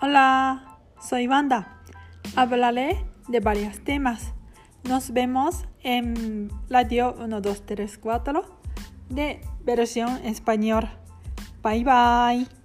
Hola, soy Wanda. Hablaré de varios temas. Nos vemos en Radio 1234 de versión español. Bye bye.